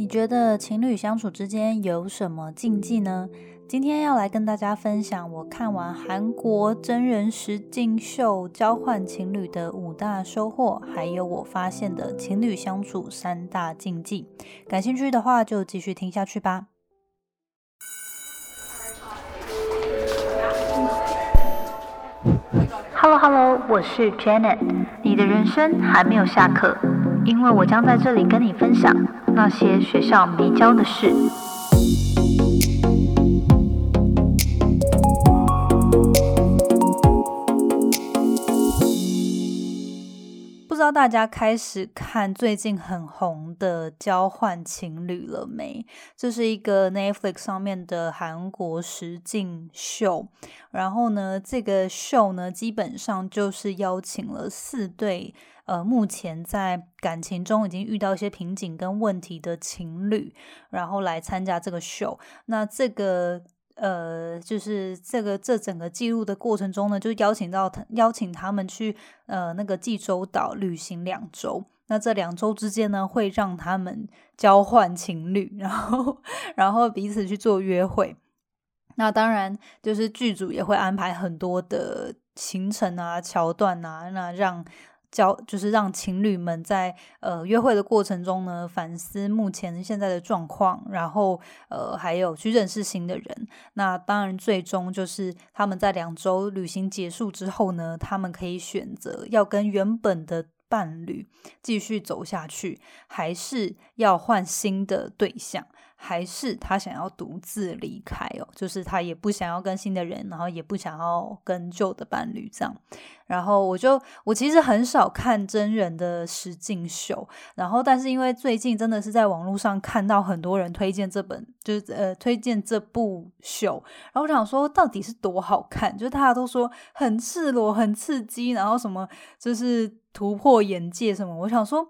你觉得情侣相处之间有什么禁忌呢？今天要来跟大家分享我看完韩国真人实境秀交换情侣的五大收获，还有我发现的情侣相处三大禁忌。感兴趣的话就继续听下去吧。Hello Hello，我是 Janet，你的人生还没有下课，因为我将在这里跟你分享那些学校没教的事。不知道大家开始看最近很红的交换情侣了没？这是一个 Netflix 上面的韩国实境秀。然后呢，这个秀呢，基本上就是邀请了四对呃，目前在感情中已经遇到一些瓶颈跟问题的情侣，然后来参加这个秀。那这个。呃，就是这个这整个记录的过程中呢，就邀请到他邀请他们去呃那个济州岛旅行两周。那这两周之间呢，会让他们交换情侣，然后然后彼此去做约会。那当然就是剧组也会安排很多的行程啊、桥段啊，那让。教就是让情侣们在呃约会的过程中呢，反思目前现在的状况，然后呃还有去认识新的人。那当然，最终就是他们在两周旅行结束之后呢，他们可以选择要跟原本的伴侣继续走下去，还是要换新的对象。还是他想要独自离开哦，就是他也不想要跟新的人，然后也不想要跟旧的伴侣这样。然后我就我其实很少看真人的实境秀，然后但是因为最近真的是在网络上看到很多人推荐这本，就是呃推荐这部秀，然后我想说到底是多好看，就是大家都说很赤裸、很刺激，然后什么就是突破眼界什么，我想说。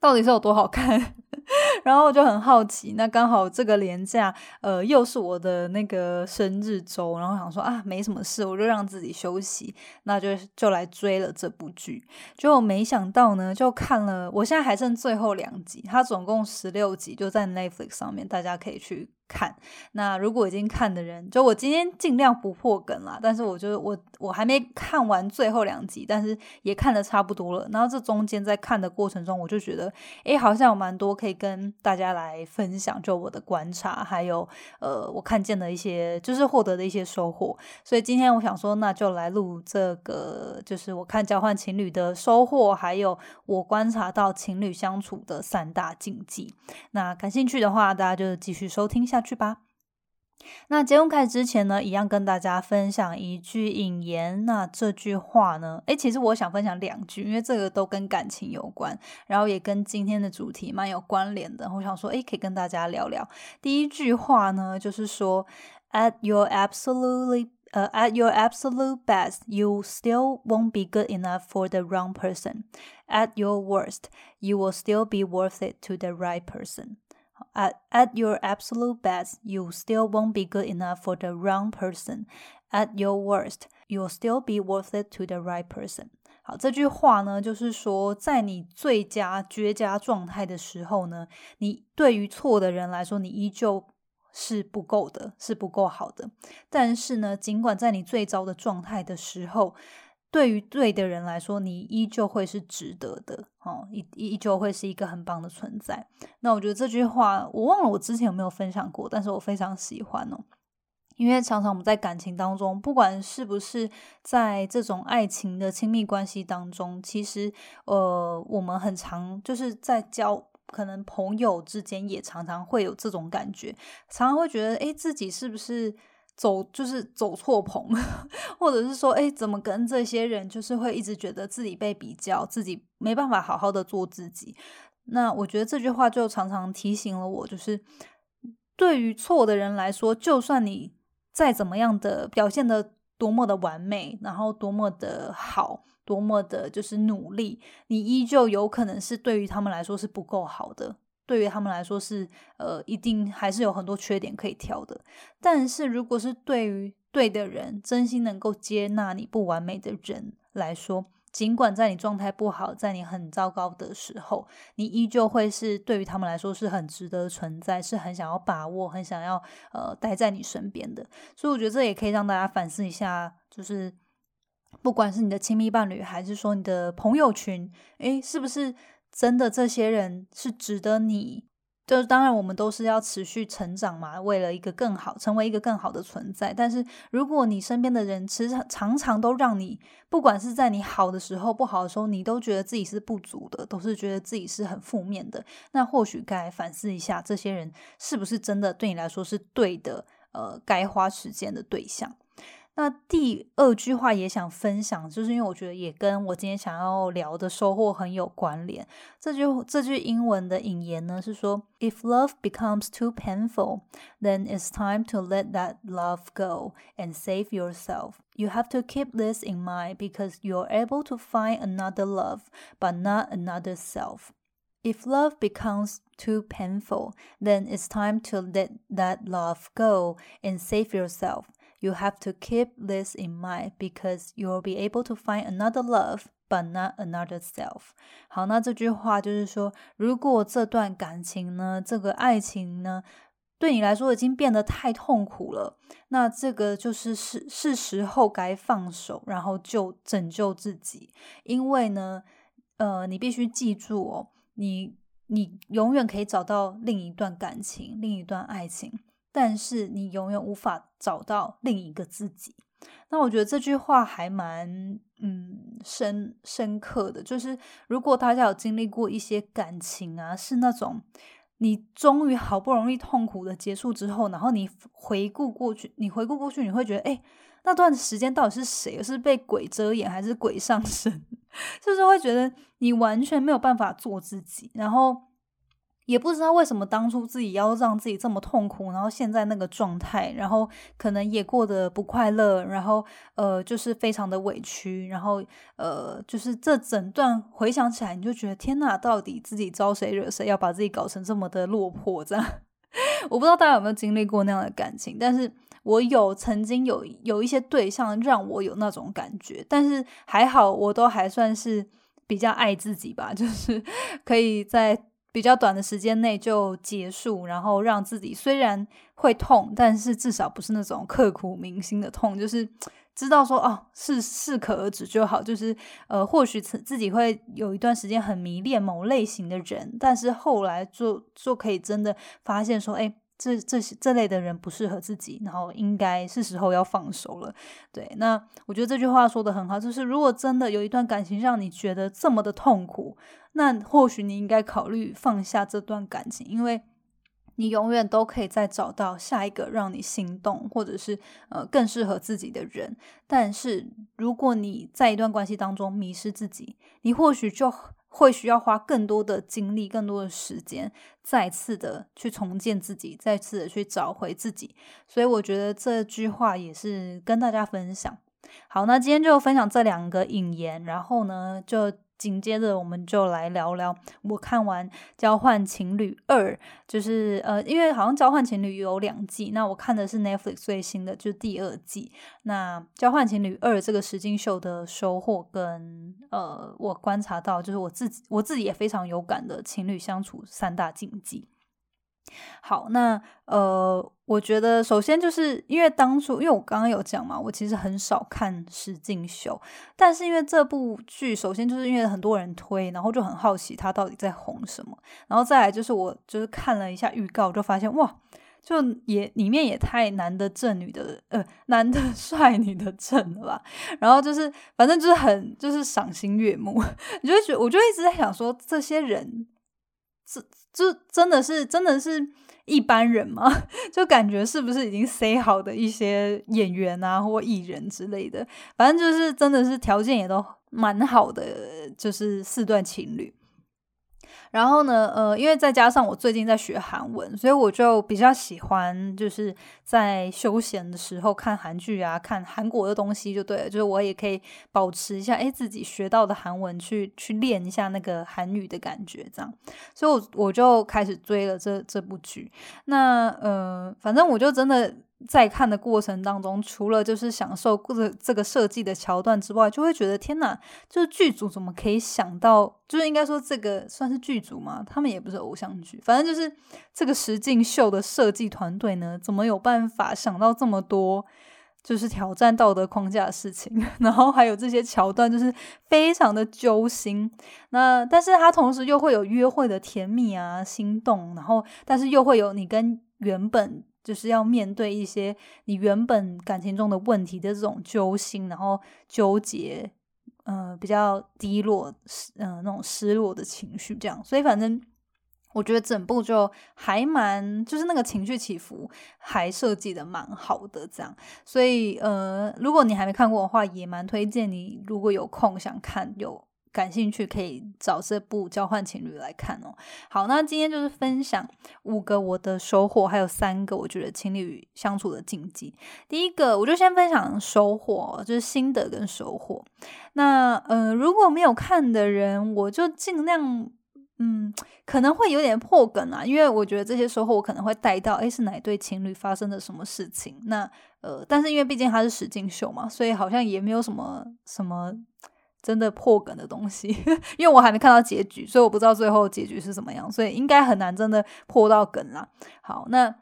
到底是有多好看？然后我就很好奇。那刚好这个年假，呃，又是我的那个生日周，然后想说啊，没什么事，我就让自己休息，那就就来追了这部剧。结果没想到呢，就看了，我现在还剩最后两集，它总共十六集，就在 Netflix 上面，大家可以去。看，那如果已经看的人，就我今天尽量不破梗啦。但是我觉得我我还没看完最后两集，但是也看的差不多了。然后这中间在看的过程中，我就觉得，哎，好像有蛮多可以跟大家来分享，就我的观察，还有呃，我看见的一些，就是获得的一些收获。所以今天我想说，那就来录这个，就是我看交换情侣的收获，还有我观察到情侣相处的三大禁忌。那感兴趣的话，大家就继续收听下。去吧。那节目开始之前呢，一样跟大家分享一句引言。那这句话呢，诶，其实我想分享两句，因为这个都跟感情有关，然后也跟今天的主题蛮有关联的。我想说，诶，可以跟大家聊聊。第一句话呢，就是说，At your absolutely 呃，At your absolute best, you still won't be good enough for the wrong person. At your worst, you will still be worth it to the right person. At at your absolute best, you still won't be good enough for the wrong person. At your worst, you'll still be worth it to the right person. 好，这句话呢，就是说，在你最佳绝佳状态的时候呢，你对于错的人来说，你依旧是不够的，是不够好的。但是呢，尽管在你最糟的状态的时候，对于对的人来说，你依旧会是值得的，哦，依依旧会是一个很棒的存在。那我觉得这句话，我忘了我之前有没有分享过，但是我非常喜欢哦，因为常常我们在感情当中，不管是不是在这种爱情的亲密关系当中，其实呃，我们很常就是在交，可能朋友之间也常常会有这种感觉，常常会觉得，诶，自己是不是？走就是走错棚，或者是说，哎，怎么跟这些人就是会一直觉得自己被比较，自己没办法好好的做自己。那我觉得这句话就常常提醒了我，就是对于错的人来说，就算你再怎么样的表现的多么的完美，然后多么的好，多么的就是努力，你依旧有可能是对于他们来说是不够好的。对于他们来说是，呃，一定还是有很多缺点可以挑的。但是，如果是对于对的人，真心能够接纳你不完美的人来说，尽管在你状态不好，在你很糟糕的时候，你依旧会是对于他们来说是很值得存在，是很想要把握，很想要呃待在你身边的。所以我觉得这也可以让大家反思一下，就是不管是你的亲密伴侣，还是说你的朋友群，诶，是不是真的这些人是值得你？就是当然，我们都是要持续成长嘛，为了一个更好，成为一个更好的存在。但是，如果你身边的人其实常常都让你，不管是在你好的时候、不好的时候，你都觉得自己是不足的，都是觉得自己是很负面的，那或许该反思一下，这些人是不是真的对你来说是对的？呃，该花时间的对象。那第二句话也想分享，就是因为我觉得也跟我今天想要聊的收获很有关联。这句这句英文的引言呢是说：“If love becomes too painful, then it's time to let that love go and save yourself. You have to keep this in mind because you're able to find another love, but not another self.” If love becomes too painful, then it's time to let that love go and save yourself. You have to keep this in mind because you'll be able to find another love, but not another self. 好，那这句话就是说，如果这段感情呢，这个爱情呢，对你来说已经变得太痛苦了，那这个就是是是时候该放手，然后就拯救自己。因为呢，呃，你必须记住哦，你你永远可以找到另一段感情，另一段爱情。但是你永远无法找到另一个自己。那我觉得这句话还蛮嗯深深刻的，就是如果大家有经历过一些感情啊，是那种你终于好不容易痛苦的结束之后，然后你回顾过去，你回顾过去，你会觉得，哎，那段时间到底是谁？是被鬼遮眼，还是鬼上身？就是会觉得你完全没有办法做自己，然后。也不知道为什么当初自己要让自己这么痛苦，然后现在那个状态，然后可能也过得不快乐，然后呃，就是非常的委屈，然后呃，就是这整段回想起来，你就觉得天呐，到底自己招谁惹谁，要把自己搞成这么的落魄？这样，我不知道大家有没有经历过那样的感情，但是我有曾经有有一些对象让我有那种感觉，但是还好，我都还算是比较爱自己吧，就是可以在。比较短的时间内就结束，然后让自己虽然会痛，但是至少不是那种刻骨铭心的痛，就是知道说哦，是适可而止就好。就是呃，或许自己会有一段时间很迷恋某类型的人，但是后来就就可以真的发现说，哎。这这些这类的人不适合自己，然后应该是时候要放手了。对，那我觉得这句话说的很好，就是如果真的有一段感情让你觉得这么的痛苦，那或许你应该考虑放下这段感情，因为你永远都可以再找到下一个让你心动或者是呃更适合自己的人。但是如果你在一段关系当中迷失自己，你或许就。会需要花更多的精力、更多的时间，再次的去重建自己，再次的去找回自己。所以我觉得这句话也是跟大家分享。好，那今天就分享这两个引言，然后呢就。紧接着，我们就来聊聊我看完《交换情侣二》，就是呃，因为好像《交换情侣》有两季，那我看的是 Netflix 最新的，就是第二季。那《交换情侣二》这个实境秀的收获跟呃，我观察到，就是我自己我自己也非常有感的情侣相处三大禁忌。好，那呃，我觉得首先就是因为当初，因为我刚刚有讲嘛，我其实很少看实境秀，但是因为这部剧，首先就是因为很多人推，然后就很好奇它到底在红什么，然后再来就是我就是看了一下预告，就发现哇，就也里面也太男的正，女的呃男的 帅，女的正了吧，然后就是反正就是很就是赏心悦目，你就觉得，我就一直在想说这些人。这这真的是真的是一般人吗？就感觉是不是已经塞好的一些演员啊或艺人之类的，反正就是真的是条件也都蛮好的，就是四段情侣。然后呢，呃，因为再加上我最近在学韩文，所以我就比较喜欢，就是在休闲的时候看韩剧啊，看韩国的东西就对了。就是我也可以保持一下，哎，自己学到的韩文去去练一下那个韩语的感觉，这样。所以，我我就开始追了这这部剧。那，呃，反正我就真的。在看的过程当中，除了就是享受这这个设计的桥段之外，就会觉得天哪，就是剧组怎么可以想到？就是应该说这个算是剧组吗？他们也不是偶像剧，反正就是这个实境秀的设计团队呢，怎么有办法想到这么多？就是挑战道德框架的事情，然后还有这些桥段，就是非常的揪心。那但是它同时又会有约会的甜蜜啊、心动，然后但是又会有你跟原本就是要面对一些你原本感情中的问题的这种揪心，然后纠结，呃，比较低落，嗯，那种失落的情绪，这样。所以反正。我觉得整部就还蛮，就是那个情绪起伏还设计的蛮好的，这样。所以呃，如果你还没看过的话，也蛮推荐你，如果有空想看、有感兴趣，可以找这部《交换情侣》来看哦。好，那今天就是分享五个我的收获，还有三个我觉得情侣相处的禁忌。第一个，我就先分享收获，就是心得跟收获。那呃，如果没有看的人，我就尽量。嗯，可能会有点破梗啊，因为我觉得这些收获我可能会带到，诶，是哪对情侣发生了什么事情？那呃，但是因为毕竟它是实境秀嘛，所以好像也没有什么什么真的破梗的东西，因为我还没看到结局，所以我不知道最后结局是怎么样，所以应该很难真的破到梗啦。好，那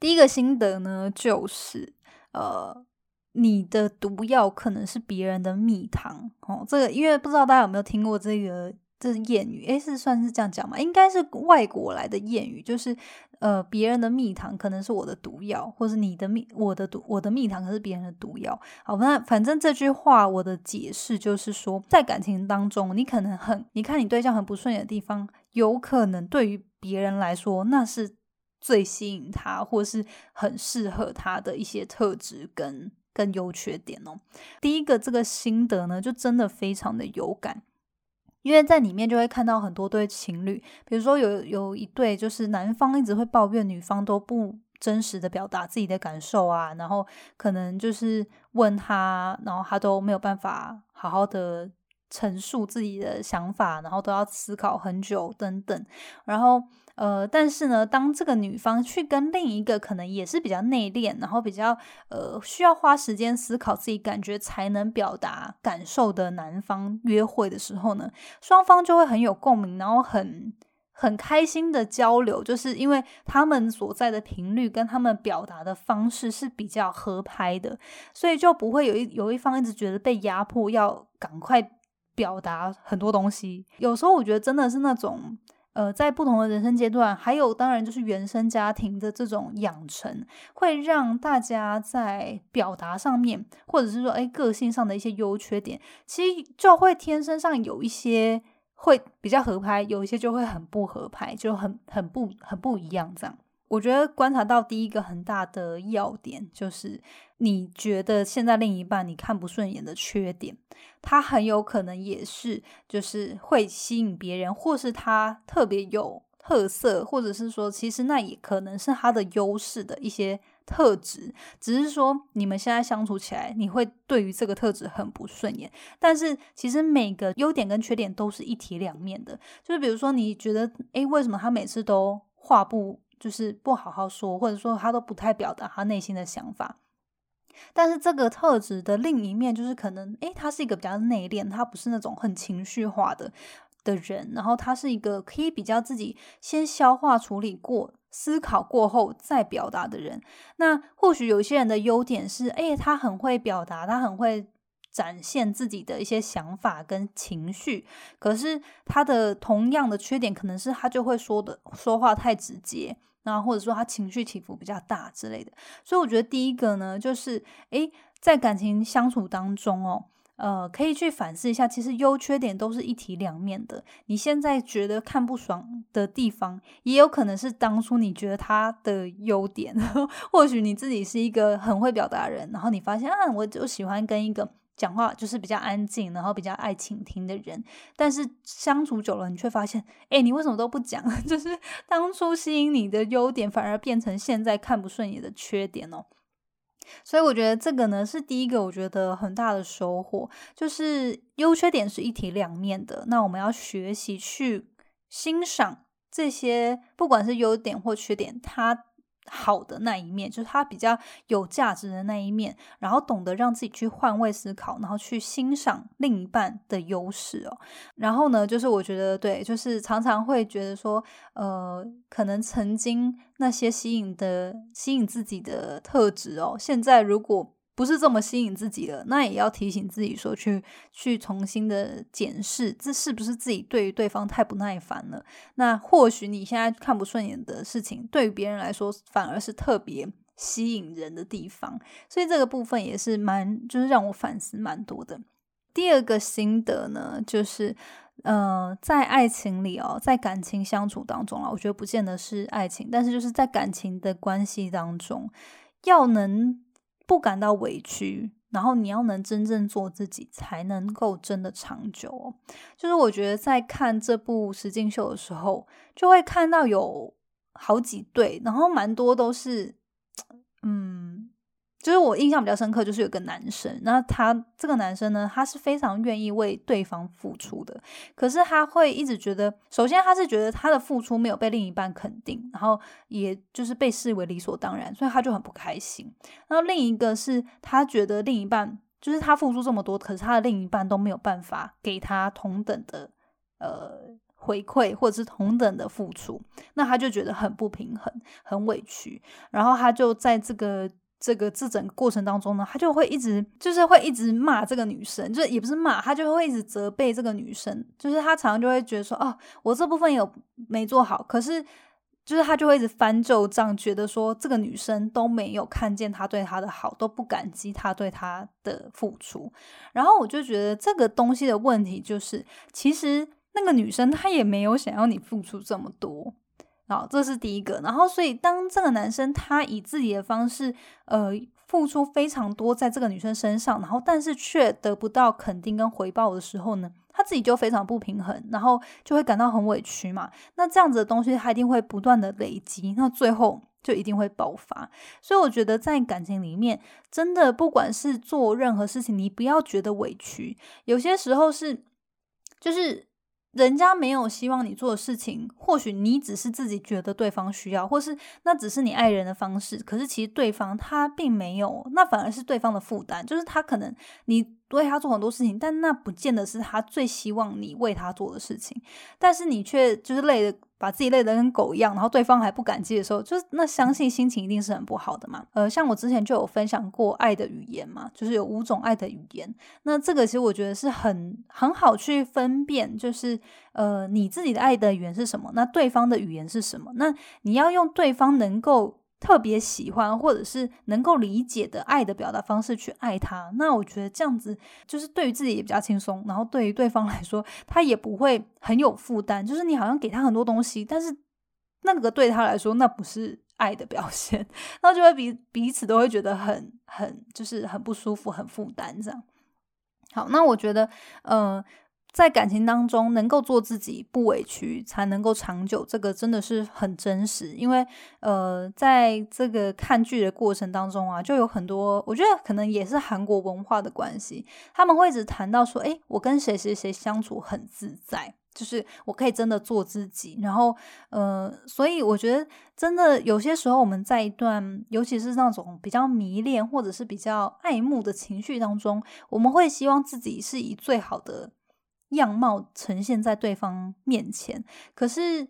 第一个心得呢，就是呃，你的毒药可能是别人的蜜糖哦。这个因为不知道大家有没有听过这个。这是谚语，诶，是算是这样讲吗？应该是外国来的谚语，就是呃，别人的蜜糖可能是我的毒药，或是你的蜜，我的毒，我的蜜糖可是别人的毒药。好，那反正这句话我的解释就是说，在感情当中，你可能很，你看你对象很不顺眼的地方，有可能对于别人来说，那是最吸引他，或是很适合他的一些特质跟跟优缺点哦。第一个这个心得呢，就真的非常的有感。因为在里面就会看到很多对情侣，比如说有有一对，就是男方一直会抱怨女方都不真实的表达自己的感受啊，然后可能就是问他，然后他都没有办法好好的陈述自己的想法，然后都要思考很久等等，然后。呃，但是呢，当这个女方去跟另一个可能也是比较内敛，然后比较呃需要花时间思考自己感觉才能表达感受的男方约会的时候呢，双方就会很有共鸣，然后很很开心的交流，就是因为他们所在的频率跟他们表达的方式是比较合拍的，所以就不会有一有一方一直觉得被压迫，要赶快表达很多东西。有时候我觉得真的是那种。呃，在不同的人生阶段，还有当然就是原生家庭的这种养成，会让大家在表达上面，或者是说，哎，个性上的一些优缺点，其实就会天生上有一些会比较合拍，有一些就会很不合拍，就很很不很不一样这样。我觉得观察到第一个很大的要点，就是你觉得现在另一半你看不顺眼的缺点，他很有可能也是就是会吸引别人，或是他特别有特色，或者是说其实那也可能是他的优势的一些特质，只是说你们现在相处起来，你会对于这个特质很不顺眼。但是其实每个优点跟缺点都是一体两面的，就是比如说你觉得，诶，为什么他每次都画不？就是不好好说，或者说他都不太表达他内心的想法。但是这个特质的另一面，就是可能，诶，他是一个比较内敛，他不是那种很情绪化的的人。然后他是一个可以比较自己先消化处理过、思考过后再表达的人。那或许有些人的优点是，诶，他很会表达，他很会。展现自己的一些想法跟情绪，可是他的同样的缺点可能是他就会说的说话太直接，然后或者说他情绪起伏比较大之类的。所以我觉得第一个呢，就是诶，在感情相处当中哦，呃，可以去反思一下，其实优缺点都是一体两面的。你现在觉得看不爽的地方，也有可能是当初你觉得他的优点。或许你自己是一个很会表达人，然后你发现啊，我就喜欢跟一个。讲话就是比较安静，然后比较爱倾听的人，但是相处久了，你却发现，哎，你为什么都不讲？就是当初吸引你的优点，反而变成现在看不顺眼的缺点哦。所以我觉得这个呢，是第一个我觉得很大的收获，就是优缺点是一体两面的。那我们要学习去欣赏这些，不管是优点或缺点，它好的那一面，就是他比较有价值的那一面，然后懂得让自己去换位思考，然后去欣赏另一半的优势哦。然后呢，就是我觉得对，就是常常会觉得说，呃，可能曾经那些吸引的、吸引自己的特质哦，现在如果。不是这么吸引自己了，那也要提醒自己说，去去重新的检视，这是不是自己对于对方太不耐烦了？那或许你现在看不顺眼的事情，对于别人来说反而是特别吸引人的地方。所以这个部分也是蛮，就是让我反思蛮多的。第二个心得呢，就是呃，在爱情里哦，在感情相处当中啊，我觉得不见得是爱情，但是就是在感情的关系当中，要能。不感到委屈，然后你要能真正做自己，才能够真的长久。就是我觉得在看这部实境秀的时候，就会看到有好几对，然后蛮多都是，嗯。就是我印象比较深刻，就是有个男生，那他这个男生呢，他是非常愿意为对方付出的，可是他会一直觉得，首先他是觉得他的付出没有被另一半肯定，然后也就是被视为理所当然，所以他就很不开心。然后另一个是他觉得另一半就是他付出这么多，可是他的另一半都没有办法给他同等的呃回馈或者是同等的付出，那他就觉得很不平衡，很委屈，然后他就在这个。这个这整个过程当中呢，他就会一直就是会一直骂这个女生，就是也不是骂，他就会一直责备这个女生，就是他常常就会觉得说，哦，我这部分有没做好，可是就是他就会一直翻旧账，觉得说这个女生都没有看见他对他的好，都不感激他对他的付出，然后我就觉得这个东西的问题就是，其实那个女生她也没有想要你付出这么多。好，这是第一个。然后，所以当这个男生他以自己的方式，呃，付出非常多在这个女生身上，然后但是却得不到肯定跟回报的时候呢，他自己就非常不平衡，然后就会感到很委屈嘛。那这样子的东西，他一定会不断的累积，那最后就一定会爆发。所以我觉得在感情里面，真的不管是做任何事情，你不要觉得委屈，有些时候是就是。人家没有希望你做的事情，或许你只是自己觉得对方需要，或是那只是你爱人的方式。可是其实对方他并没有，那反而是对方的负担。就是他可能你为他做很多事情，但那不见得是他最希望你为他做的事情。但是你却就是累的。把自己累得跟狗一样，然后对方还不感激的时候，就是那相信心情一定是很不好的嘛。呃，像我之前就有分享过爱的语言嘛，就是有五种爱的语言。那这个其实我觉得是很很好去分辨，就是呃你自己的爱的语言是什么，那对方的语言是什么，那你要用对方能够。特别喜欢或者是能够理解的爱的表达方式去爱他，那我觉得这样子就是对于自己也比较轻松，然后对于对方来说，他也不会很有负担。就是你好像给他很多东西，但是那个对他来说那不是爱的表现，那就会彼彼此都会觉得很很就是很不舒服、很负担这样。好，那我觉得，嗯。在感情当中，能够做自己不委屈，才能够长久。这个真的是很真实，因为呃，在这个看剧的过程当中啊，就有很多，我觉得可能也是韩国文化的关系，他们会一直谈到说，诶，我跟谁谁谁相处很自在，就是我可以真的做自己。然后，呃，所以我觉得真的有些时候，我们在一段，尤其是那种比较迷恋或者是比较爱慕的情绪当中，我们会希望自己是以最好的。样貌呈现在对方面前，可是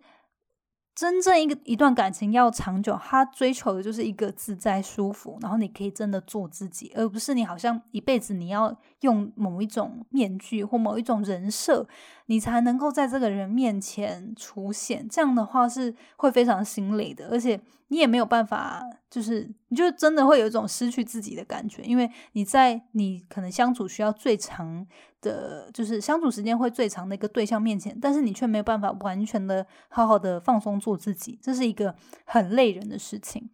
真正一个一段感情要长久，他追求的就是一个自在舒服，然后你可以真的做自己，而不是你好像一辈子你要用某一种面具或某一种人设，你才能够在这个人面前出现。这样的话是会非常心累的，而且你也没有办法，就是你就真的会有一种失去自己的感觉，因为你在你可能相处需要最长。的，就是相处时间会最长的一个对象面前，但是你却没有办法完全的好好的放松做自己，这是一个很累人的事情。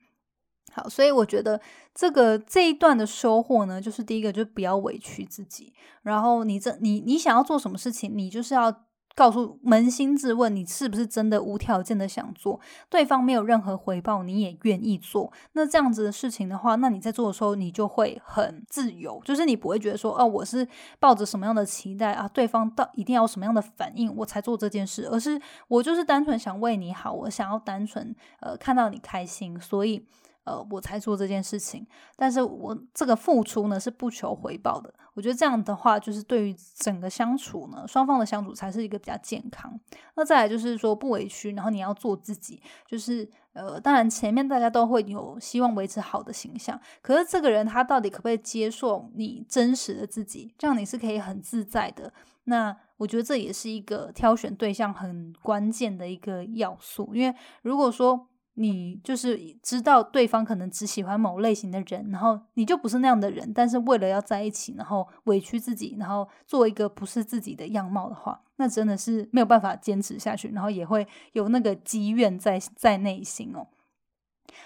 所以我觉得这个这一段的收获呢，就是第一个，就不要委屈自己。然后你这你你想要做什么事情，你就是要告诉扪心自问，你是不是真的无条件的想做？对方没有任何回报，你也愿意做？那这样子的事情的话，那你在做的时候，你就会很自由，就是你不会觉得说，哦，我是抱着什么样的期待啊？对方到一定要什么样的反应，我才做这件事，而是我就是单纯想为你好，我想要单纯呃看到你开心，所以。呃，我才做这件事情，但是我这个付出呢是不求回报的。我觉得这样的话，就是对于整个相处呢，双方的相处才是一个比较健康。那再来就是说不委屈，然后你要做自己。就是呃，当然前面大家都会有希望维持好的形象，可是这个人他到底可不可以接受你真实的自己，这样你是可以很自在的。那我觉得这也是一个挑选对象很关键的一个要素，因为如果说。你就是知道对方可能只喜欢某类型的人，然后你就不是那样的人，但是为了要在一起，然后委屈自己，然后做一个不是自己的样貌的话，那真的是没有办法坚持下去，然后也会有那个积怨在在内心哦。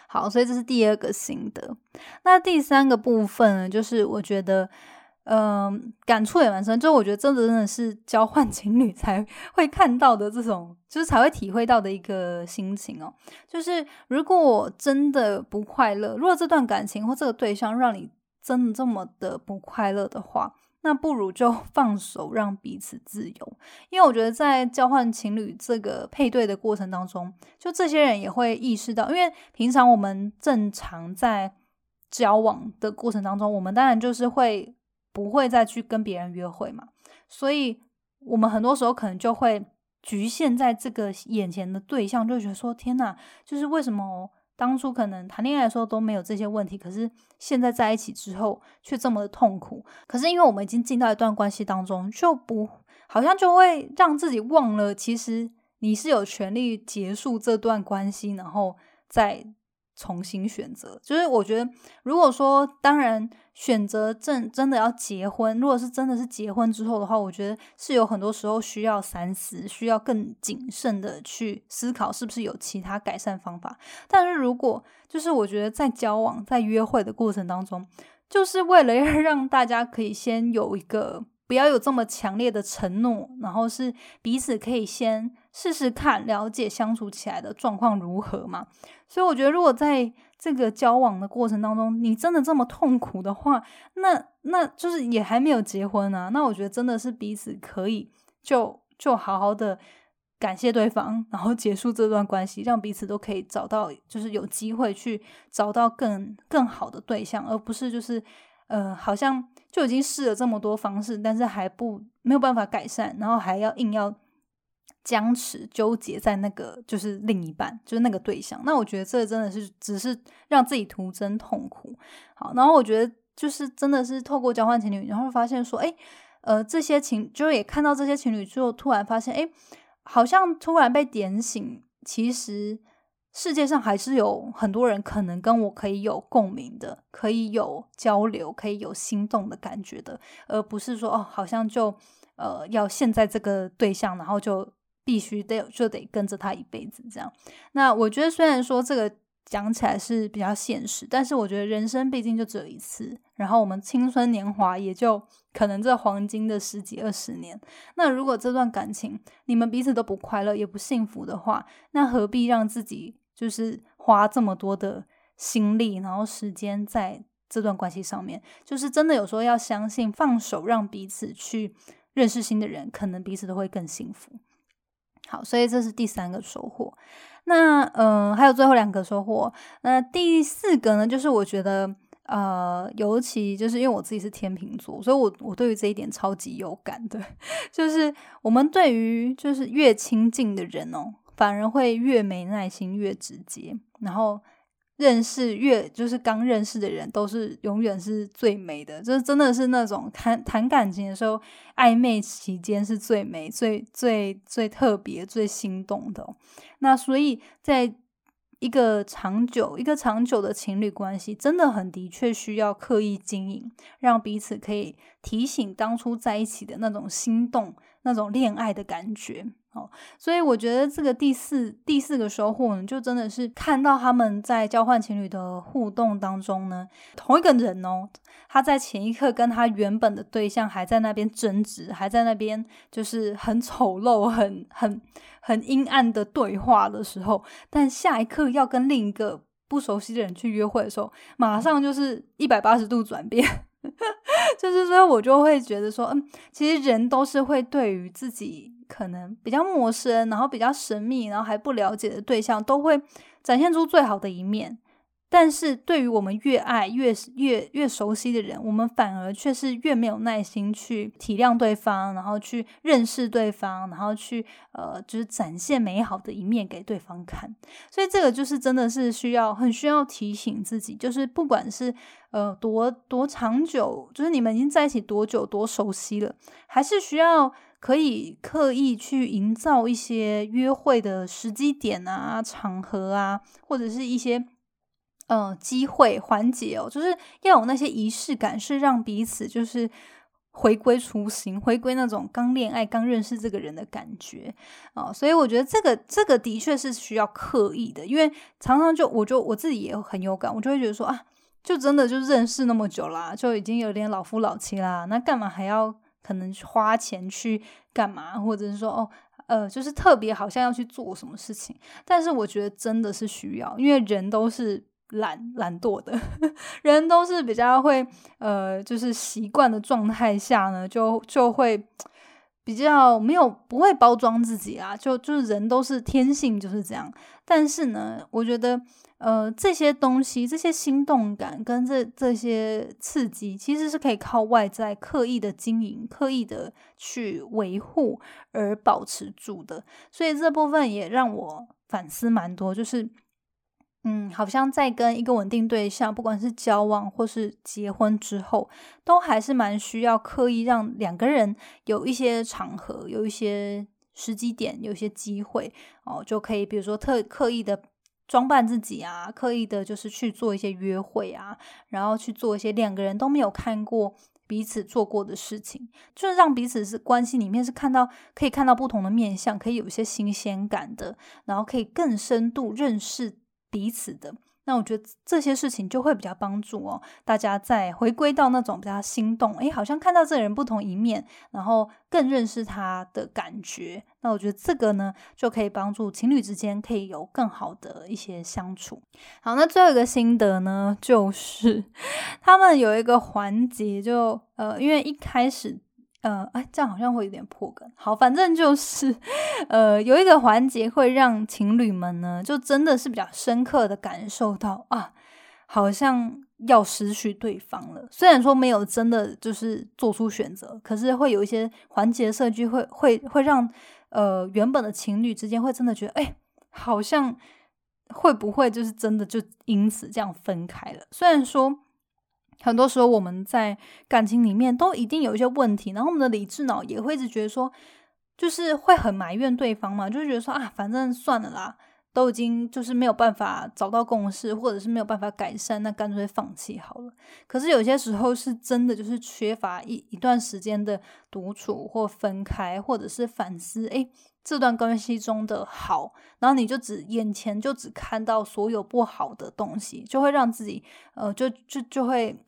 好，所以这是第二个心得。那第三个部分呢，就是我觉得。嗯，感触也蛮深，就我觉得真的真的是交换情侣才会看到的这种，就是才会体会到的一个心情哦。就是如果真的不快乐，如果这段感情或这个对象让你真的这么的不快乐的话，那不如就放手，让彼此自由。因为我觉得在交换情侣这个配对的过程当中，就这些人也会意识到，因为平常我们正常在交往的过程当中，我们当然就是会。不会再去跟别人约会嘛？所以我们很多时候可能就会局限在这个眼前的对象，就觉得说：天哪，就是为什么当初可能谈恋爱的时候都没有这些问题，可是现在在一起之后却这么的痛苦？可是因为我们已经进到一段关系当中，就不好像就会让自己忘了，其实你是有权利结束这段关系，然后再。重新选择，就是我觉得，如果说当然选择真真的要结婚，如果是真的是结婚之后的话，我觉得是有很多时候需要三思，需要更谨慎的去思考是不是有其他改善方法。但是如果就是我觉得在交往、在约会的过程当中，就是为了要 让大家可以先有一个不要有这么强烈的承诺，然后是彼此可以先试试看了解相处起来的状况如何嘛。所以我觉得，如果在这个交往的过程当中，你真的这么痛苦的话，那那就是也还没有结婚啊。那我觉得真的是彼此可以就就好好的感谢对方，然后结束这段关系，让彼此都可以找到，就是有机会去找到更更好的对象，而不是就是呃，好像就已经试了这么多方式，但是还不没有办法改善，然后还要硬要。僵持纠结在那个就是另一半，就是那个对象。那我觉得这真的是只是让自己徒增痛苦。好，然后我觉得就是真的是透过交换情侣，然后发现说，哎，呃，这些情就是也看到这些情侣之后，突然发现，哎，好像突然被点醒，其实世界上还是有很多人可能跟我可以有共鸣的，可以有交流，可以有心动的感觉的，而不是说哦，好像就呃要现在这个对象，然后就。必须得就得跟着他一辈子这样。那我觉得虽然说这个讲起来是比较现实，但是我觉得人生毕竟就只有一次，然后我们青春年华也就可能这黄金的十几二十年。那如果这段感情你们彼此都不快乐也不幸福的话，那何必让自己就是花这么多的心力，然后时间在这段关系上面？就是真的有时候要相信，放手让彼此去认识新的人，可能彼此都会更幸福。好，所以这是第三个收获。那嗯，还有最后两个收获。那第四个呢，就是我觉得呃，尤其就是因为我自己是天秤座，所以我我对于这一点超级有感的，就是我们对于就是越亲近的人哦，反而会越没耐心，越直接，然后。认识越就是刚认识的人，都是永远是最美的，就是真的是那种谈谈感情的时候，暧昧期间是最美、最最最特别、最心动的。那所以，在一个长久、一个长久的情侣关系，真的很的确需要刻意经营，让彼此可以提醒当初在一起的那种心动、那种恋爱的感觉。哦，所以我觉得这个第四第四个收获呢，就真的是看到他们在交换情侣的互动当中呢，同一个人哦，他在前一刻跟他原本的对象还在那边争执，还在那边就是很丑陋、很很很阴暗的对话的时候，但下一刻要跟另一个不熟悉的人去约会的时候，马上就是一百八十度转变，就是说我就会觉得说，嗯，其实人都是会对于自己。可能比较陌生，然后比较神秘，然后还不了解的对象，都会展现出最好的一面。但是对于我们越爱、越越越熟悉的人，我们反而却是越没有耐心去体谅对方，然后去认识对方，然后去呃，就是展现美好的一面给对方看。所以这个就是真的是需要很需要提醒自己，就是不管是呃多多长久，就是你们已经在一起多久、多熟悉了，还是需要。可以刻意去营造一些约会的时机点啊、场合啊，或者是一些嗯机会环节哦，就是要有那些仪式感，是让彼此就是回归初心，回归那种刚恋爱、刚认识这个人的感觉啊。所以我觉得这个这个的确是需要刻意的，因为常常就我就我自己也很有感，我就会觉得说啊，就真的就认识那么久啦，就已经有点老夫老妻啦，那干嘛还要？可能花钱去干嘛，或者是说哦，呃，就是特别好像要去做什么事情，但是我觉得真的是需要，因为人都是懒懒惰的，人都是比较会呃，就是习惯的状态下呢，就就会比较没有不会包装自己啊，就就是人都是天性就是这样，但是呢，我觉得。呃，这些东西，这些心动感跟这这些刺激，其实是可以靠外在刻意的经营、刻意的去维护而保持住的。所以这部分也让我反思蛮多，就是，嗯，好像在跟一个稳定对象，不管是交往或是结婚之后，都还是蛮需要刻意让两个人有一些场合、有一些时机点、有一些机会哦，就可以，比如说特刻意的。装扮自己啊，刻意的就是去做一些约会啊，然后去做一些两个人都没有看过彼此做过的事情，就是让彼此是关系里面是看到可以看到不同的面相，可以有一些新鲜感的，然后可以更深度认识彼此的。那我觉得这些事情就会比较帮助哦，大家再回归到那种比较心动，诶，好像看到这个人不同一面，然后更认识他的感觉。那我觉得这个呢，就可以帮助情侣之间可以有更好的一些相处。好，那最后一个心得呢，就是 他们有一个环节，就呃，因为一开始。呃，哎，这样好像会有点破梗。好，反正就是，呃，有一个环节会让情侣们呢，就真的是比较深刻的感受到啊，好像要失去对方了。虽然说没有真的就是做出选择，可是会有一些环节设计会会会让呃原本的情侣之间会真的觉得，哎，好像会不会就是真的就因此这样分开了？虽然说。很多时候我们在感情里面都一定有一些问题，然后我们的理智脑也会一直觉得说，就是会很埋怨对方嘛，就觉得说啊，反正算了啦，都已经就是没有办法找到共识，或者是没有办法改善，那干脆放弃好了。可是有些时候是真的就是缺乏一一段时间的独处或分开，或者是反思，诶，这段关系中的好，然后你就只眼前就只看到所有不好的东西，就会让自己呃，就就就会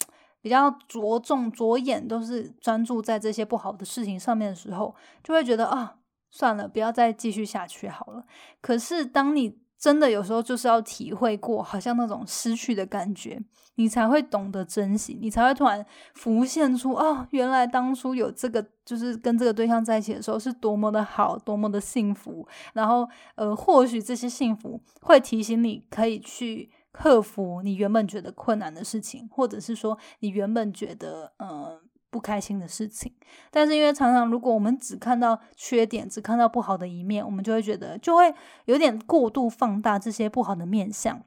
比较着重着眼，都是专注在这些不好的事情上面的时候，就会觉得啊，算了，不要再继续下去好了。可是当你真的有时候就是要体会过，好像那种失去的感觉，你才会懂得珍惜，你才会突然浮现出哦，原来当初有这个，就是跟这个对象在一起的时候是多么的好，多么的幸福。然后，呃，或许这些幸福会提醒你可以去克服你原本觉得困难的事情，或者是说你原本觉得，嗯。不开心的事情，但是因为常常如果我们只看到缺点，只看到不好的一面，我们就会觉得就会有点过度放大这些不好的面相，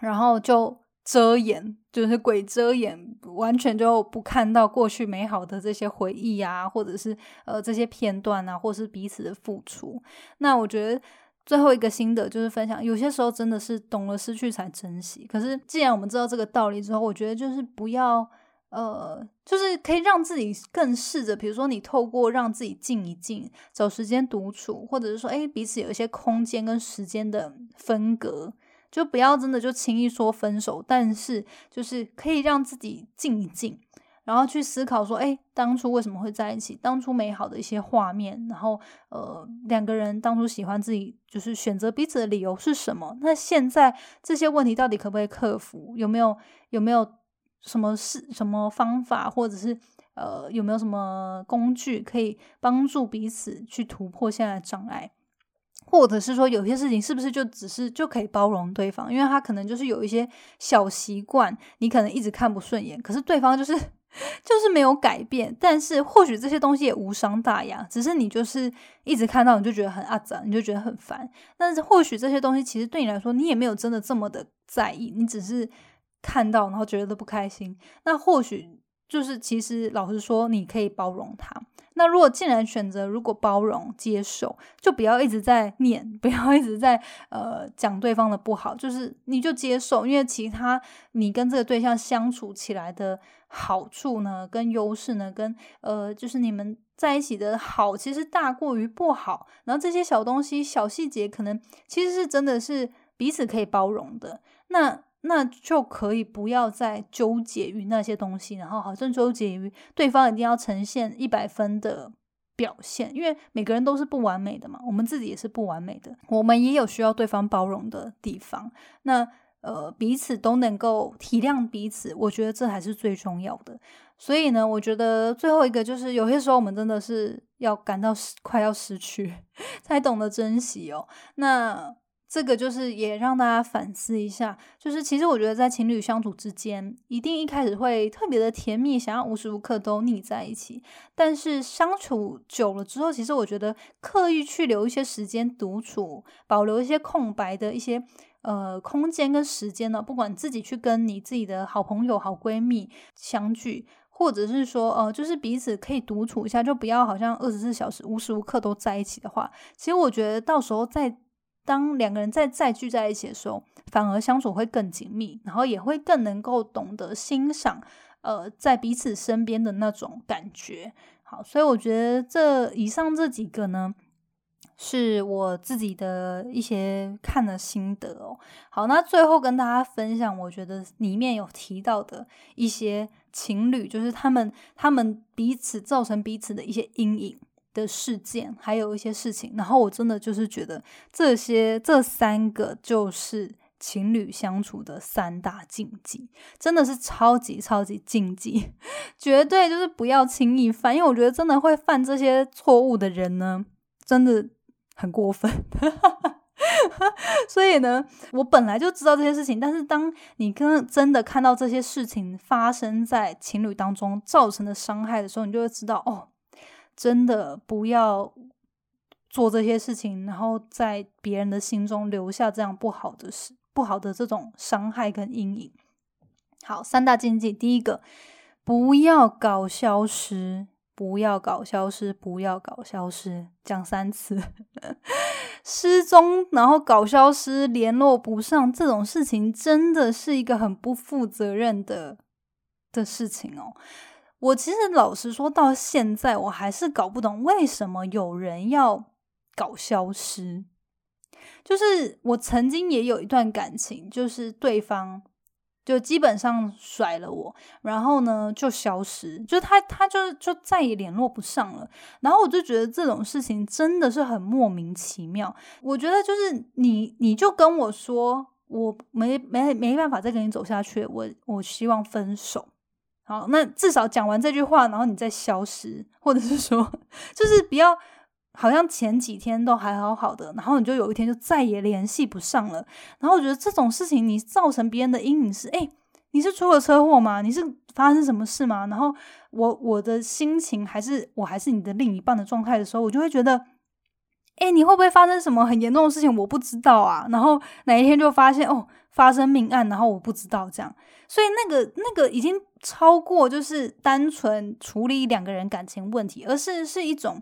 然后就遮掩，就是鬼遮眼，完全就不看到过去美好的这些回忆啊，或者是呃这些片段啊，或是彼此的付出。那我觉得最后一个心得就是分享，有些时候真的是懂了失去才珍惜。可是既然我们知道这个道理之后，我觉得就是不要。呃，就是可以让自己更试着，比如说你透过让自己静一静，找时间独处，或者是说，哎，彼此有一些空间跟时间的分隔，就不要真的就轻易说分手，但是就是可以让自己静一静。然后去思考说，哎，当初为什么会在一起？当初美好的一些画面，然后呃，两个人当初喜欢自己，就是选择彼此的理由是什么？那现在这些问题到底可不可以克服？有没有有没有什么是什么方法，或者是呃，有没有什么工具可以帮助彼此去突破现在的障碍？或者是说，有些事情是不是就只是就可以包容对方？因为他可能就是有一些小习惯，你可能一直看不顺眼，可是对方就是。就是没有改变，但是或许这些东西也无伤大雅，只是你就是一直看到你就觉得很阿杂，你就觉得很烦。但是或许这些东西其实对你来说，你也没有真的这么的在意，你只是看到然后觉得不开心。那或许就是其实老实说，你可以包容他。那如果既然选择如果包容接受，就不要一直在念，不要一直在呃讲对方的不好，就是你就接受，因为其他你跟这个对象相处起来的好处呢，跟优势呢，跟呃就是你们在一起的好，其实大过于不好。然后这些小东西、小细节，可能其实是真的是彼此可以包容的。那。那就可以不要再纠结于那些东西，然后好像纠结于对方一定要呈现一百分的表现，因为每个人都是不完美的嘛，我们自己也是不完美的，我们也有需要对方包容的地方。那呃，彼此都能够体谅彼此，我觉得这还是最重要的。所以呢，我觉得最后一个就是，有些时候我们真的是要感到快要失去，才懂得珍惜哦。那。这个就是也让大家反思一下，就是其实我觉得在情侣相处之间，一定一开始会特别的甜蜜，想要无时无刻都腻在一起。但是相处久了之后，其实我觉得刻意去留一些时间独处，保留一些空白的一些呃空间跟时间呢，不管自己去跟你自己的好朋友、好闺蜜相聚，或者是说呃，就是彼此可以独处一下，就不要好像二十四小时无时无刻都在一起的话，其实我觉得到时候在。当两个人再再聚在一起的时候，反而相处会更紧密，然后也会更能够懂得欣赏，呃，在彼此身边的那种感觉。好，所以我觉得这以上这几个呢，是我自己的一些看的心得哦。好，那最后跟大家分享，我觉得里面有提到的一些情侣，就是他们他们彼此造成彼此的一些阴影。的事件，还有一些事情，然后我真的就是觉得这些这三个就是情侣相处的三大禁忌，真的是超级超级禁忌，绝对就是不要轻易犯，因为我觉得真的会犯这些错误的人呢，真的很过分。所以呢，我本来就知道这些事情，但是当你跟真的看到这些事情发生在情侣当中造成的伤害的时候，你就会知道哦。真的不要做这些事情，然后在别人的心中留下这样不好的事、不好的这种伤害跟阴影。好，三大禁忌，第一个，不要搞消失，不要搞消失，不要搞消失，讲三次，失踪，然后搞消失，联络不上，这种事情真的是一个很不负责任的的事情哦。我其实老实说，到现在我还是搞不懂为什么有人要搞消失。就是我曾经也有一段感情，就是对方就基本上甩了我，然后呢就消失，就他他就就再也联络不上了。然后我就觉得这种事情真的是很莫名其妙。我觉得就是你你就跟我说，我没没没办法再跟你走下去，我我希望分手。好，那至少讲完这句话，然后你再消失，或者是说，就是不要好像前几天都还好好的，然后你就有一天就再也联系不上了。然后我觉得这种事情，你造成别人的阴影是：哎，你是出了车祸吗？你是发生什么事吗？然后我我的心情还是我还是你的另一半的状态的时候，我就会觉得，哎，你会不会发生什么很严重的事情？我不知道啊。然后哪一天就发现哦，发生命案，然后我不知道这样。所以那个那个已经。超过就是单纯处理两个人感情问题，而是是一种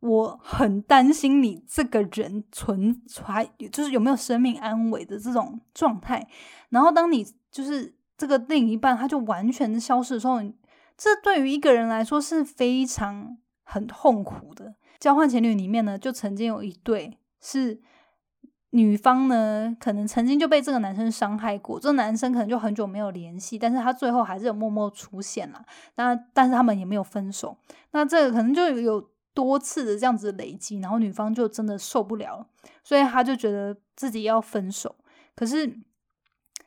我很担心你这个人存还就是有没有生命安危的这种状态。然后当你就是这个另一半他就完全消失的时候，这对于一个人来说是非常很痛苦的。交换情侣里面呢，就曾经有一对是女方呢，可能曾经就被这个男生伤害过，这个男生可能就很久没有联系，但是他最后还是有默默出现了。那但是他们也没有分手，那这个可能就有多次的这样子累积，然后女方就真的受不了，所以他就觉得自己要分手，可是。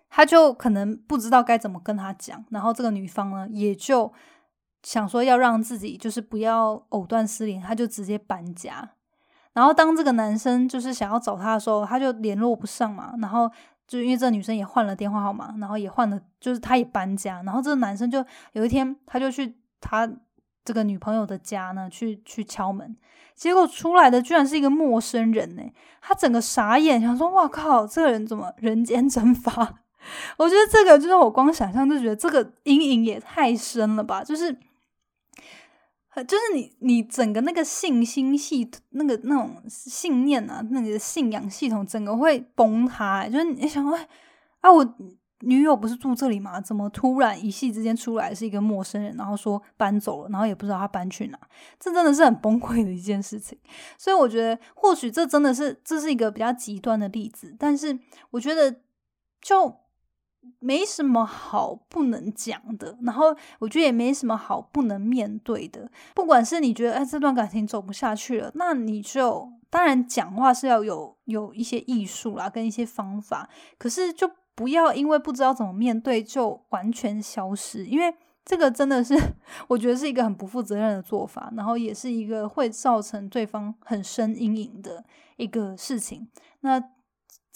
他就可能不知道该怎么跟他讲，然后这个女方呢，也就想说要让自己就是不要藕断丝连，他就直接搬家。然后当这个男生就是想要找他的时候，他就联络不上嘛。然后就因为这女生也换了电话号码，然后也换了，就是他也搬家。然后这个男生就有一天，他就去他这个女朋友的家呢，去去敲门，结果出来的居然是一个陌生人呢。他整个傻眼，想说：“哇靠，这个人怎么人间蒸发？” 我觉得这个就是我光想象就觉得这个阴影也太深了吧，就是，就是你你整个那个信心系，那个那种信念啊，那个信仰系统，整个会崩塌。就是你想，哎，啊，我女友不是住这里吗？怎么突然一夕之间出来是一个陌生人，然后说搬走了，然后也不知道他搬去哪？这真的是很崩溃的一件事情。所以我觉得，或许这真的是这是一个比较极端的例子，但是我觉得就。没什么好不能讲的，然后我觉得也没什么好不能面对的。不管是你觉得哎这段感情走不下去了，那你就当然讲话是要有有一些艺术啦，跟一些方法。可是就不要因为不知道怎么面对就完全消失，因为这个真的是 我觉得是一个很不负责任的做法，然后也是一个会造成对方很深阴影的一个事情。那。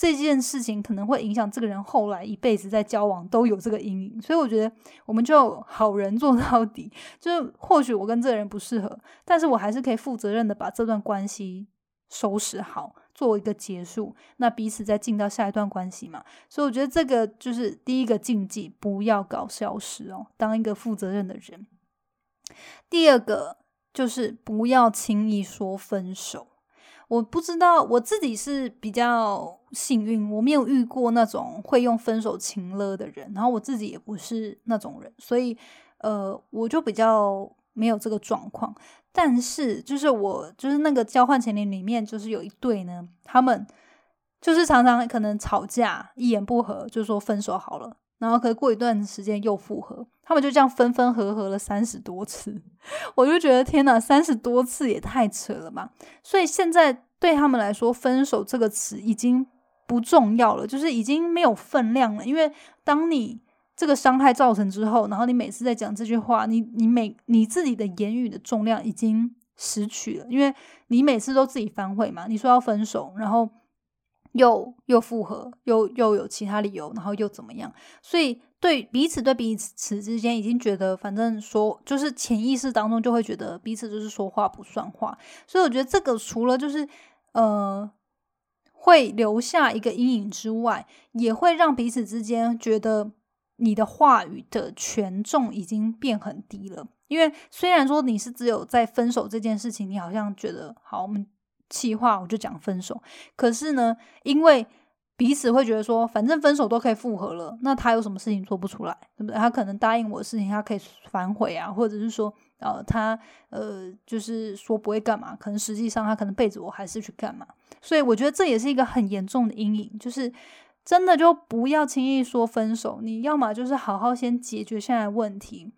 这件事情可能会影响这个人后来一辈子在交往都有这个阴影，所以我觉得我们就好人做到底。就是或许我跟这个人不适合，但是我还是可以负责任的把这段关系收拾好，做一个结束。那彼此再进到下一段关系嘛。所以我觉得这个就是第一个禁忌，不要搞消失哦，当一个负责任的人。第二个就是不要轻易说分手。我不知道我自己是比较幸运，我没有遇过那种会用分手情勒的人，然后我自己也不是那种人，所以呃，我就比较没有这个状况。但是就是我就是那个交换情侣里面，就是有一对呢，他们就是常常可能吵架，一言不合就说分手好了。然后，可是过一段时间又复合，他们就这样分分合合了三十多次，我就觉得天哪，三十多次也太扯了吧！所以现在对他们来说，“分手”这个词已经不重要了，就是已经没有分量了。因为当你这个伤害造成之后，然后你每次在讲这句话，你你每你自己的言语的重量已经失去了，因为你每次都自己反悔嘛，你说要分手，然后。又又复合，又又有其他理由，然后又怎么样？所以对彼此对彼此之间已经觉得，反正说就是潜意识当中就会觉得彼此就是说话不算话。所以我觉得这个除了就是呃会留下一个阴影之外，也会让彼此之间觉得你的话语的权重已经变很低了。因为虽然说你是只有在分手这件事情，你好像觉得好我们。气话我就讲分手，可是呢，因为彼此会觉得说，反正分手都可以复合了，那他有什么事情做不出来，对不对？他可能答应我的事情，他可以反悔啊，或者是说，呃，他呃，就是说不会干嘛，可能实际上他可能背着我还是去干嘛。所以我觉得这也是一个很严重的阴影，就是真的就不要轻易说分手，你要么就是好好先解决现在问题。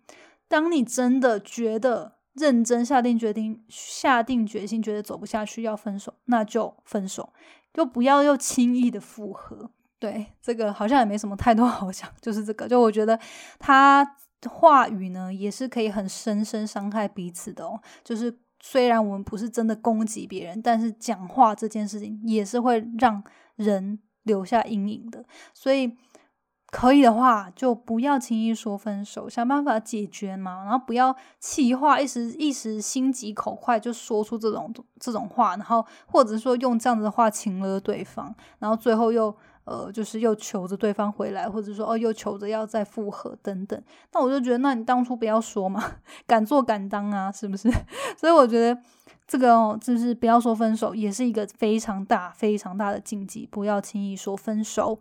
当你真的觉得。认真下定决定，下定决心，觉得走不下去要分手，那就分手，就不要又轻易的复合。对，这个好像也没什么太多 好讲，就是这个。就我觉得他话语呢，也是可以很深深伤害彼此的哦。就是虽然我们不是真的攻击别人，但是讲话这件事情也是会让人留下阴影的，所以。可以的话，就不要轻易说分手，想办法解决嘛。然后不要气话，一时一时心急口快就说出这种这种话，然后或者说用这样子的话情了对方，然后最后又呃就是又求着对方回来，或者说哦又求着要再复合等等。那我就觉得，那你当初不要说嘛，敢做敢当啊，是不是？所以我觉得这个哦，就是不要说分手，也是一个非常大非常大的禁忌，不要轻易说分手。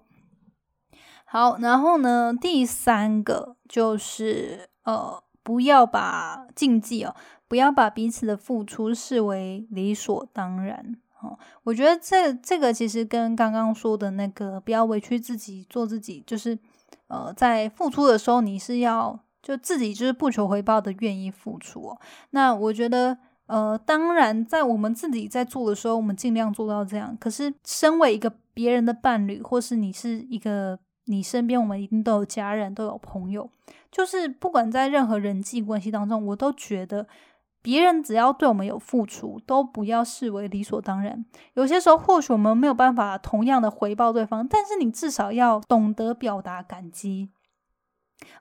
好，然后呢？第三个就是呃，不要把禁忌哦，不要把彼此的付出视为理所当然。我觉得这这个其实跟刚刚说的那个不要委屈自己做自己，就是呃，在付出的时候你是要就自己就是不求回报的愿意付出。那我觉得呃，当然在我们自己在做的时候，我们尽量做到这样。可是身为一个别人的伴侣，或是你是一个你身边，我们一定都有家人，都有朋友，就是不管在任何人际关系当中，我都觉得。别人只要对我们有付出，都不要视为理所当然。有些时候，或许我们没有办法同样的回报对方，但是你至少要懂得表达感激。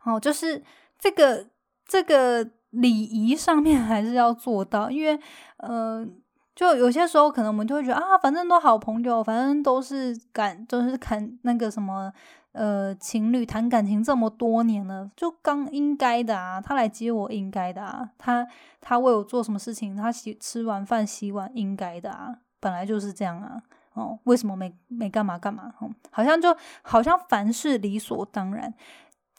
哦，就是这个这个礼仪上面还是要做到，因为嗯，就有些时候可能我们就会觉得啊，反正都好朋友，反正都是感都是看那个什么。呃，情侣谈感情这么多年了，就刚应该的啊，他来接我应该的啊，他他为我做什么事情，他洗吃完饭洗碗应该的啊，本来就是这样啊，哦，为什么没没干嘛干嘛？哦，好像就好像凡事理所当然，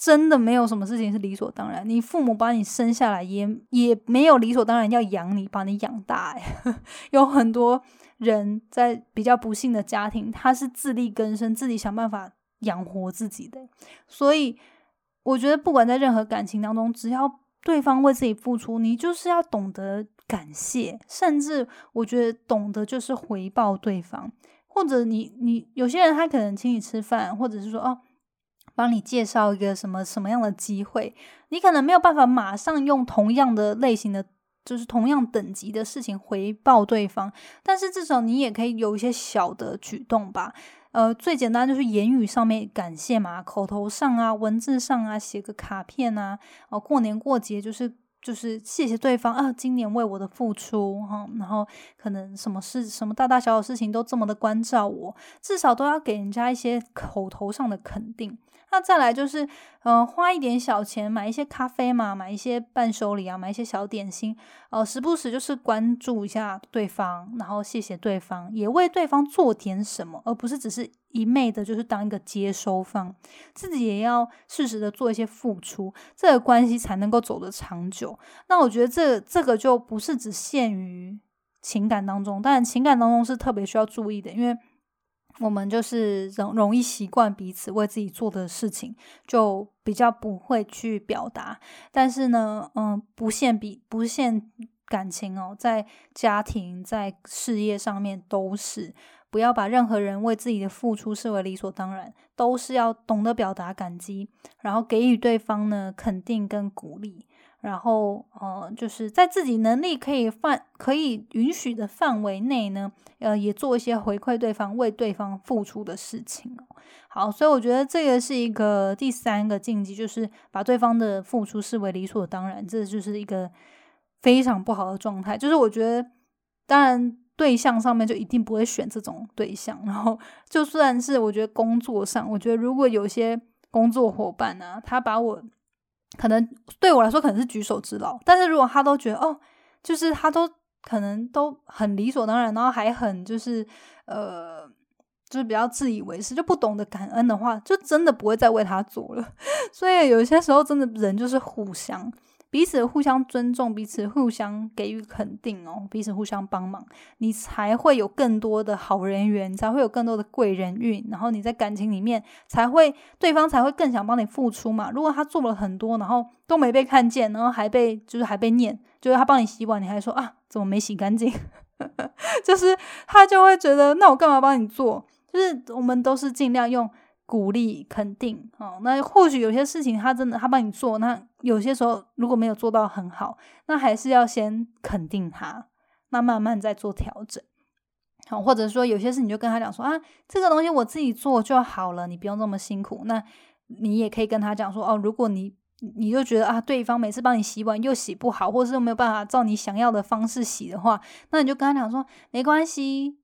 真的没有什么事情是理所当然。你父母把你生下来，也也没有理所当然要养你，把你养大。有很多人在比较不幸的家庭，他是自力更生，自己想办法。养活自己的，所以我觉得，不管在任何感情当中，只要对方为自己付出，你就是要懂得感谢，甚至我觉得懂得就是回报对方，或者你你有些人他可能请你吃饭，或者是说哦，帮你介绍一个什么什么样的机会，你可能没有办法马上用同样的类型的，就是同样等级的事情回报对方，但是至少你也可以有一些小的举动吧。呃，最简单就是言语上面感谢嘛，口头上啊，文字上啊，写个卡片啊，哦，过年过节就是就是谢谢对方啊，今年为我的付出哈，然后可能什么事什么大大小小事情都这么的关照我，至少都要给人家一些口头上的肯定。那再来就是，嗯，花一点小钱买一些咖啡嘛，买一些伴手礼啊，买一些小点心，呃，时不时就是关注一下对方，然后谢谢对方，也为对方做点什么，而不是只是一昧的，就是当一个接收方，自己也要适时的做一些付出，这个关系才能够走得长久。那我觉得这这个就不是只限于情感当中，当然情感当中是特别需要注意的，因为。我们就是容容易习惯彼此为自己做的事情，就比较不会去表达。但是呢，嗯，不限比不限感情哦，在家庭、在事业上面都是，不要把任何人为自己的付出视为理所当然，都是要懂得表达感激，然后给予对方呢肯定跟鼓励。然后，呃，就是在自己能力可以范可以允许的范围内呢，呃，也做一些回馈对方、为对方付出的事情哦。好，所以我觉得这个是一个第三个禁忌，就是把对方的付出视为理所当然，这就是一个非常不好的状态。就是我觉得，当然对象上面就一定不会选这种对象。然后，就算是我觉得工作上，我觉得如果有些工作伙伴呢，他把我可能对我来说可能是举手之劳，但是如果他都觉得哦，就是他都可能都很理所当然，然后还很就是呃，就是比较自以为是，就不懂得感恩的话，就真的不会再为他做了。所以有些时候真的人就是互相。彼此互相尊重，彼此互相给予肯定哦，彼此互相帮忙，你才会有更多的好人缘，才会有更多的贵人运，然后你在感情里面才会对方才会更想帮你付出嘛。如果他做了很多，然后都没被看见，然后还被就是还被念，就是他帮你洗碗，你还说啊怎么没洗干净，就是他就会觉得那我干嘛帮你做？就是我们都是尽量用。鼓励肯定哦，那或许有些事情他真的他帮你做，那有些时候如果没有做到很好，那还是要先肯定他，那慢慢再做调整。好，或者说有些事你就跟他讲说啊，这个东西我自己做就好了，你不用这么辛苦。那你也可以跟他讲说哦，如果你你就觉得啊，对方每次帮你洗碗又洗不好，或者是没有办法照你想要的方式洗的话，那你就跟他讲说没关系，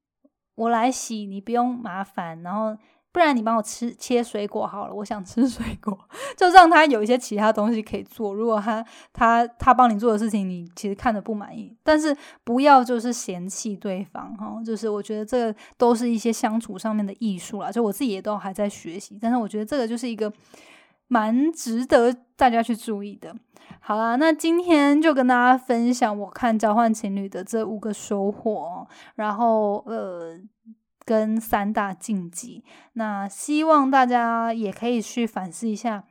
我来洗，你不用麻烦，然后。不然你帮我吃切水果好了，我想吃 水果，就让他有一些其他东西可以做。如果他他他帮你做的事情，你其实看着不满意，但是不要就是嫌弃对方哈。就是我觉得这个都是一些相处上面的艺术啦，就我自己也都还在学习。但是我觉得这个就是一个蛮值得大家去注意的。好啦，那今天就跟大家分享我看交换情侣的这五个收获，然后呃，跟三大禁忌。那希望大家也可以去反思一下，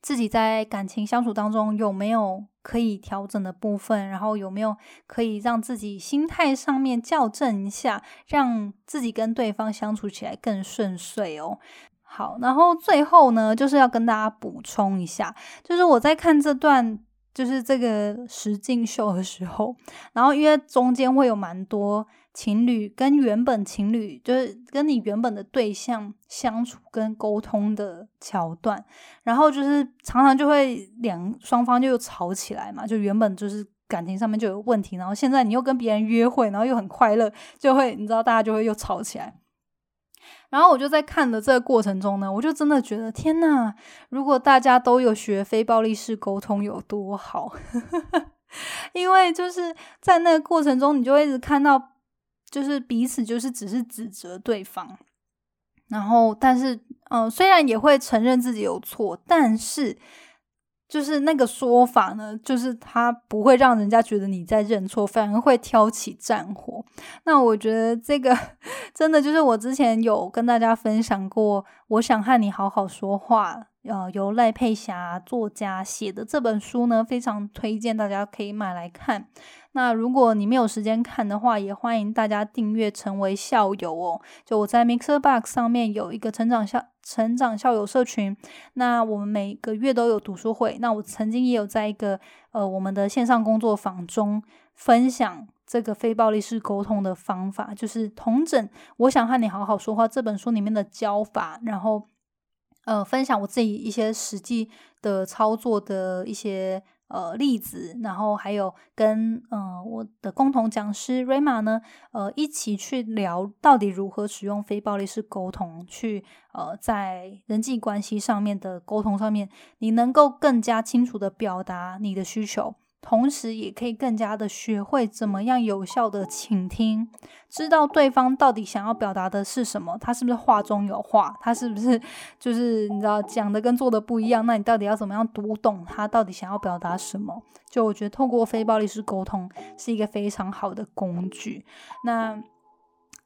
自己在感情相处当中有没有可以调整的部分，然后有没有可以让自己心态上面校正一下，让自己跟对方相处起来更顺遂哦。好，然后最后呢，就是要跟大家补充一下，就是我在看这段就是这个实境秀的时候，然后因为中间会有蛮多情侣跟原本情侣，就是跟你原本的对象相处跟沟通的桥段，然后就是常常就会两双方就又吵起来嘛，就原本就是感情上面就有问题，然后现在你又跟别人约会，然后又很快乐，就会你知道大家就会又吵起来。然后我就在看的这个过程中呢，我就真的觉得天呐，如果大家都有学非暴力式沟通有多好，因为就是在那个过程中，你就一直看到，就是彼此就是只是指责对方，然后但是嗯，虽然也会承认自己有错，但是。就是那个说法呢，就是他不会让人家觉得你在认错，反而会挑起战火。那我觉得这个 真的就是我之前有跟大家分享过，我想和你好好说话，呃，由赖佩霞作家写的这本书呢，非常推荐大家可以买来看。那如果你没有时间看的话，也欢迎大家订阅成为校友哦。就我在 Mixer Box 上面有一个成长校成长校友社群，那我们每个月都有读书会。那我曾经也有在一个呃我们的线上工作坊中分享这个非暴力式沟通的方法，就是同整我想和你好好说话这本书里面的教法，然后呃分享我自己一些实际的操作的一些。呃，例子，然后还有跟呃我的共同讲师 Rima 呢，呃，一起去聊到底如何使用非暴力式沟通，去呃在人际关系上面的沟通上面，你能够更加清楚的表达你的需求。同时，也可以更加的学会怎么样有效的倾听，知道对方到底想要表达的是什么，他是不是话中有话，他是不是就是你知道讲的跟做的不一样，那你到底要怎么样读懂他到底想要表达什么？就我觉得，透过非暴力式沟通是一个非常好的工具。那，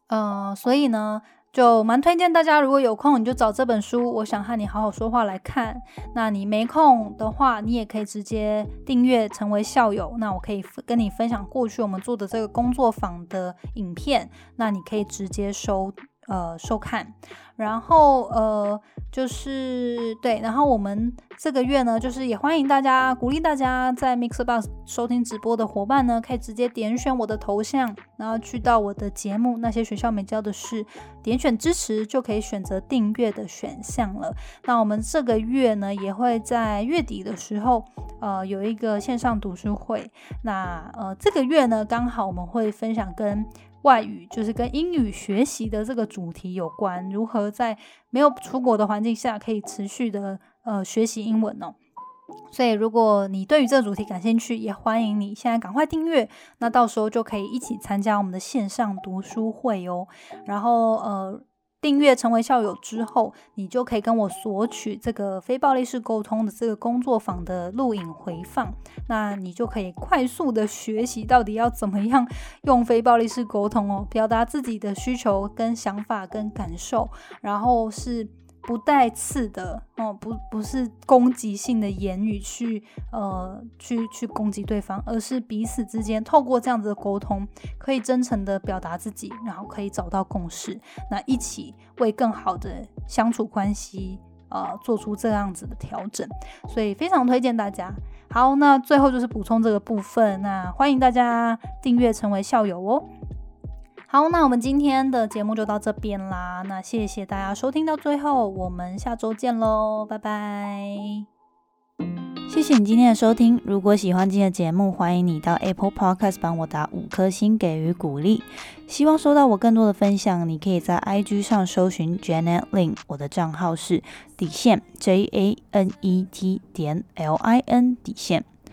呃，所以呢？就蛮推荐大家，如果有空你就找这本书。我想和你好好说话来看。那你没空的话，你也可以直接订阅成为校友。那我可以跟你分享过去我们做的这个工作坊的影片。那你可以直接收呃收看。然后呃，就是对，然后我们这个月呢，就是也欢迎大家，鼓励大家在 Mixer Box 收听直播的伙伴呢，可以直接点选我的头像，然后去到我的节目《那些学校没教的事》，点选支持就可以选择订阅的选项了。那我们这个月呢，也会在月底的时候，呃，有一个线上读书会。那呃，这个月呢，刚好我们会分享跟。外语就是跟英语学习的这个主题有关，如何在没有出国的环境下可以持续的呃学习英文呢？所以如果你对于这个主题感兴趣，也欢迎你现在赶快订阅，那到时候就可以一起参加我们的线上读书会哦。然后呃。订阅成为校友之后，你就可以跟我索取这个非暴力式沟通的这个工作坊的录影回放，那你就可以快速的学习到底要怎么样 用非暴力式沟通哦，表达自己的需求跟想法跟感受，然后是。不带刺的哦，不不是攻击性的言语去呃去去攻击对方，而是彼此之间透过这样子的沟通，可以真诚的表达自己，然后可以找到共识，那一起为更好的相处关系呃做出这样子的调整，所以非常推荐大家。好，那最后就是补充这个部分，那欢迎大家订阅成为校友哦。好，那我们今天的节目就到这边啦。那谢谢大家收听到最后，我们下周见喽，拜拜。谢谢你今天的收听。如果喜欢今天的节目，欢迎你到 Apple Podcast 帮我打五颗星给予鼓励。希望收到我更多的分享，你可以在 IG 上搜寻 Janet Lin，我的账号是底线 J A N E T 点 L I N 底线。